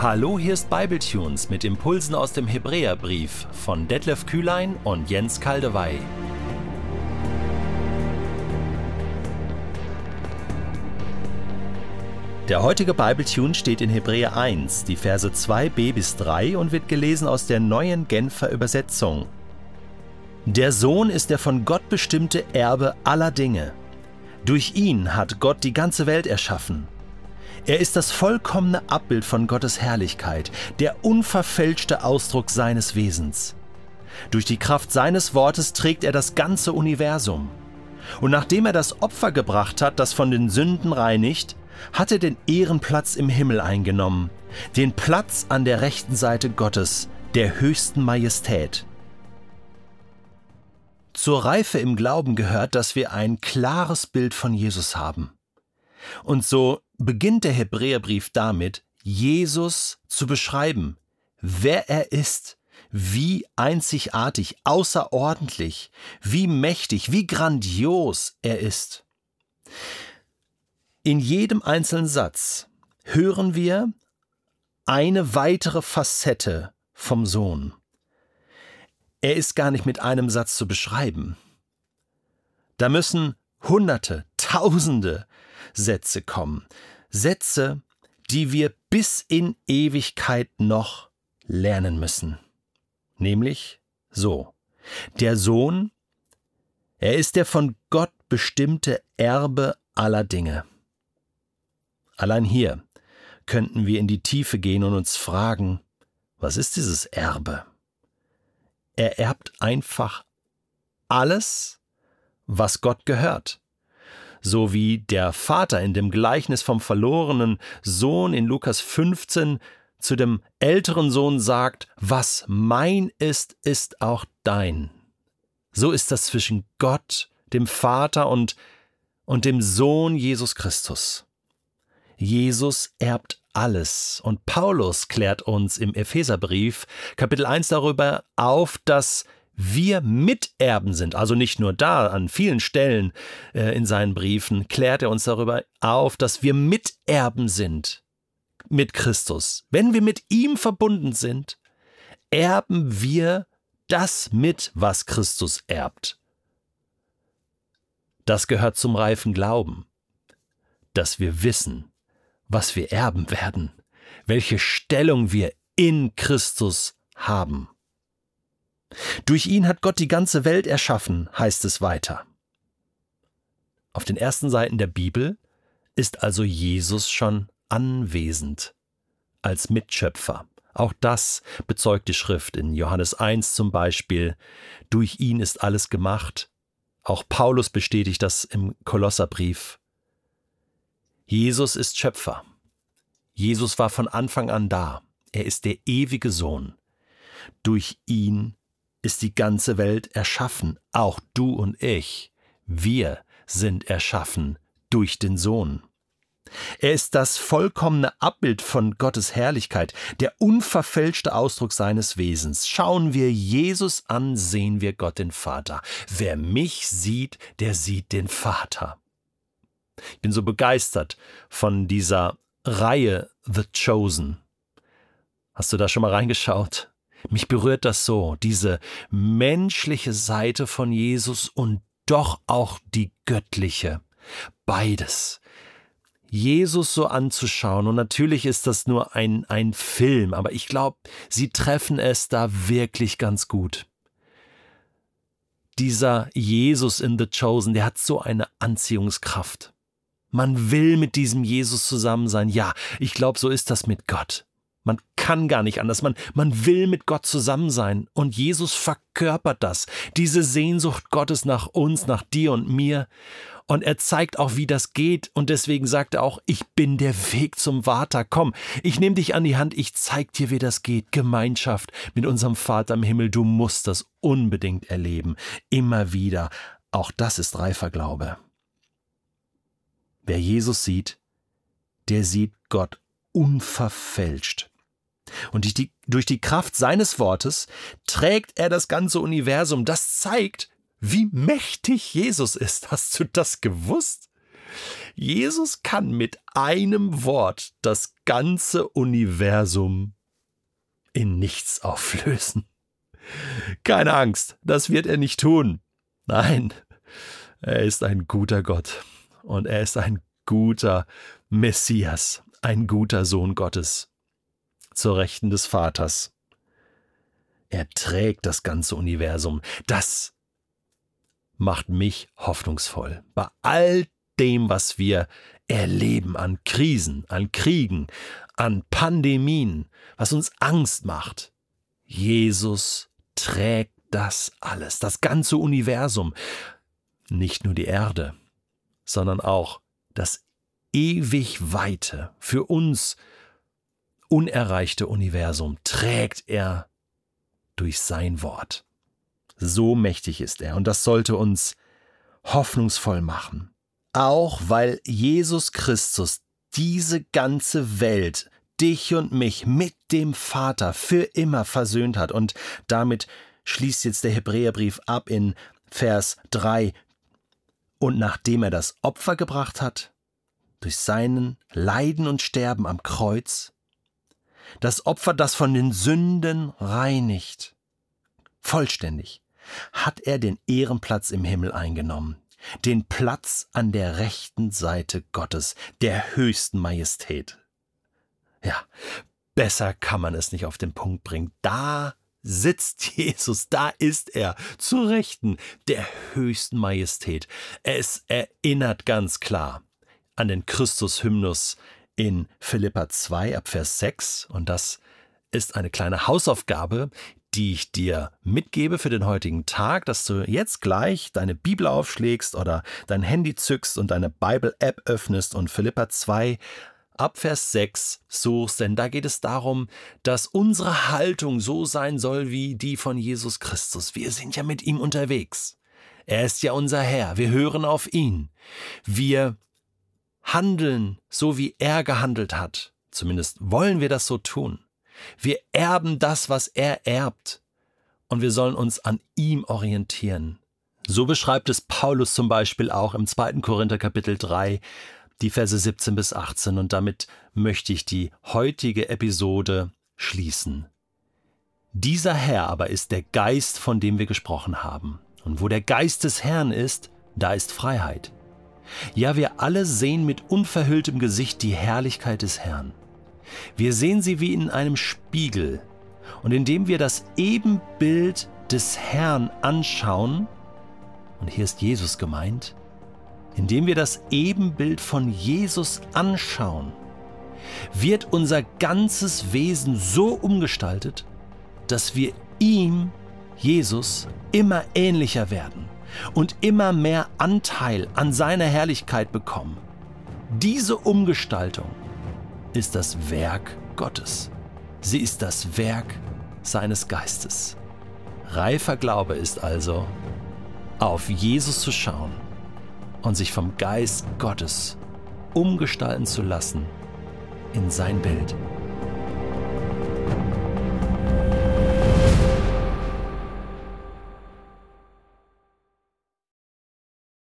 Hallo, hier ist Bibletunes mit Impulsen aus dem Hebräerbrief von Detlef Kühlein und Jens Kaldewey. Der heutige Bibletune steht in Hebräer 1, die Verse 2b bis 3 und wird gelesen aus der neuen Genfer Übersetzung. Der Sohn ist der von Gott bestimmte Erbe aller Dinge. Durch ihn hat Gott die ganze Welt erschaffen. Er ist das vollkommene Abbild von Gottes Herrlichkeit, der unverfälschte Ausdruck seines Wesens. Durch die Kraft seines Wortes trägt er das ganze Universum. Und nachdem er das Opfer gebracht hat, das von den Sünden reinigt, hat er den Ehrenplatz im Himmel eingenommen, den Platz an der rechten Seite Gottes, der höchsten Majestät. Zur Reife im Glauben gehört, dass wir ein klares Bild von Jesus haben. Und so beginnt der Hebräerbrief damit, Jesus zu beschreiben, wer er ist, wie einzigartig, außerordentlich, wie mächtig, wie grandios er ist. In jedem einzelnen Satz hören wir eine weitere Facette vom Sohn. Er ist gar nicht mit einem Satz zu beschreiben. Da müssen Hunderte, Tausende Sätze kommen. Sätze, die wir bis in Ewigkeit noch lernen müssen. Nämlich so. Der Sohn, er ist der von Gott bestimmte Erbe aller Dinge. Allein hier könnten wir in die Tiefe gehen und uns fragen, was ist dieses Erbe? er erbt einfach alles, was Gott gehört. So wie der Vater in dem Gleichnis vom verlorenen Sohn in Lukas 15 zu dem älteren Sohn sagt, was mein ist, ist auch dein. So ist das zwischen Gott, dem Vater und, und dem Sohn Jesus Christus. Jesus erbt alles. Und Paulus klärt uns im Epheserbrief Kapitel 1 darüber auf, dass wir Miterben sind, also nicht nur da, an vielen Stellen äh, in seinen Briefen klärt er uns darüber auf, dass wir Miterben sind mit Christus. Wenn wir mit ihm verbunden sind, erben wir das mit, was Christus erbt. Das gehört zum reifen Glauben, dass wir wissen, was wir erben werden, welche Stellung wir in Christus haben. Durch ihn hat Gott die ganze Welt erschaffen, heißt es weiter. Auf den ersten Seiten der Bibel ist also Jesus schon anwesend als Mitschöpfer. Auch das bezeugt die Schrift in Johannes 1 zum Beispiel. Durch ihn ist alles gemacht. Auch Paulus bestätigt das im Kolosserbrief. Jesus ist Schöpfer. Jesus war von Anfang an da. Er ist der ewige Sohn. Durch ihn ist die ganze Welt erschaffen, auch du und ich. Wir sind erschaffen durch den Sohn. Er ist das vollkommene Abbild von Gottes Herrlichkeit, der unverfälschte Ausdruck seines Wesens. Schauen wir Jesus an, sehen wir Gott den Vater. Wer mich sieht, der sieht den Vater. Ich bin so begeistert von dieser Reihe The Chosen. Hast du da schon mal reingeschaut? Mich berührt das so, diese menschliche Seite von Jesus und doch auch die göttliche. Beides. Jesus so anzuschauen, und natürlich ist das nur ein, ein Film, aber ich glaube, sie treffen es da wirklich ganz gut. Dieser Jesus in The Chosen, der hat so eine Anziehungskraft. Man will mit diesem Jesus zusammen sein. Ja, ich glaube, so ist das mit Gott. Man kann gar nicht anders. Man, man will mit Gott zusammen sein. Und Jesus verkörpert das. Diese Sehnsucht Gottes nach uns, nach dir und mir. Und er zeigt auch, wie das geht. Und deswegen sagt er auch, ich bin der Weg zum Vater. Komm, ich nehme dich an die Hand. Ich zeig dir, wie das geht. Gemeinschaft mit unserem Vater im Himmel. Du musst das unbedingt erleben. Immer wieder. Auch das ist reifer Glaube. Wer Jesus sieht, der sieht Gott unverfälscht. Und durch die, durch die Kraft seines Wortes trägt er das ganze Universum. Das zeigt, wie mächtig Jesus ist. Hast du das gewusst? Jesus kann mit einem Wort das ganze Universum in nichts auflösen. Keine Angst, das wird er nicht tun. Nein, er ist ein guter Gott und er ist ein guter Messias, ein guter Sohn Gottes, zur Rechten des Vaters. Er trägt das ganze Universum. Das macht mich hoffnungsvoll. Bei all dem, was wir erleben an Krisen, an Kriegen, an Pandemien, was uns Angst macht. Jesus trägt das alles, das ganze Universum, nicht nur die Erde, sondern auch das ewig weite, für uns unerreichte Universum trägt er durch sein Wort. So mächtig ist er und das sollte uns hoffnungsvoll machen. Auch weil Jesus Christus diese ganze Welt, dich und mich mit dem Vater für immer versöhnt hat. Und damit schließt jetzt der Hebräerbrief ab in Vers 3. Und nachdem er das Opfer gebracht hat, durch seinen Leiden und Sterben am Kreuz, das Opfer, das von den Sünden reinigt, vollständig, hat er den Ehrenplatz im Himmel eingenommen, den Platz an der rechten Seite Gottes, der höchsten Majestät. Ja, besser kann man es nicht auf den Punkt bringen. Da sitzt Jesus, da ist er, zu Rechten der höchsten Majestät. Es erinnert ganz klar an den Christus-Hymnus in Philippa 2 ab Vers 6 und das ist eine kleine Hausaufgabe, die ich dir mitgebe für den heutigen Tag, dass du jetzt gleich deine Bibel aufschlägst oder dein Handy zückst und deine Bible-App öffnest und Philippa 2 ab Vers 6 suchst, denn da geht es darum, dass unsere Haltung so sein soll wie die von Jesus Christus. Wir sind ja mit ihm unterwegs. Er ist ja unser Herr, wir hören auf ihn. Wir handeln so, wie er gehandelt hat. Zumindest wollen wir das so tun. Wir erben das, was er erbt. Und wir sollen uns an ihm orientieren. So beschreibt es Paulus zum Beispiel auch im 2. Korinther Kapitel 3, die Verse 17 bis 18. Und damit möchte ich die heutige Episode schließen. Dieser Herr aber ist der Geist, von dem wir gesprochen haben. Und wo der Geist des Herrn ist, da ist Freiheit. Ja, wir alle sehen mit unverhülltem Gesicht die Herrlichkeit des Herrn. Wir sehen sie wie in einem Spiegel. Und indem wir das Ebenbild des Herrn anschauen, und hier ist Jesus gemeint, indem wir das Ebenbild von Jesus anschauen, wird unser ganzes Wesen so umgestaltet, dass wir ihm, Jesus, immer ähnlicher werden und immer mehr Anteil an seiner Herrlichkeit bekommen. Diese Umgestaltung ist das Werk Gottes. Sie ist das Werk seines Geistes. Reifer Glaube ist also, auf Jesus zu schauen und sich vom Geist Gottes umgestalten zu lassen in sein Bild.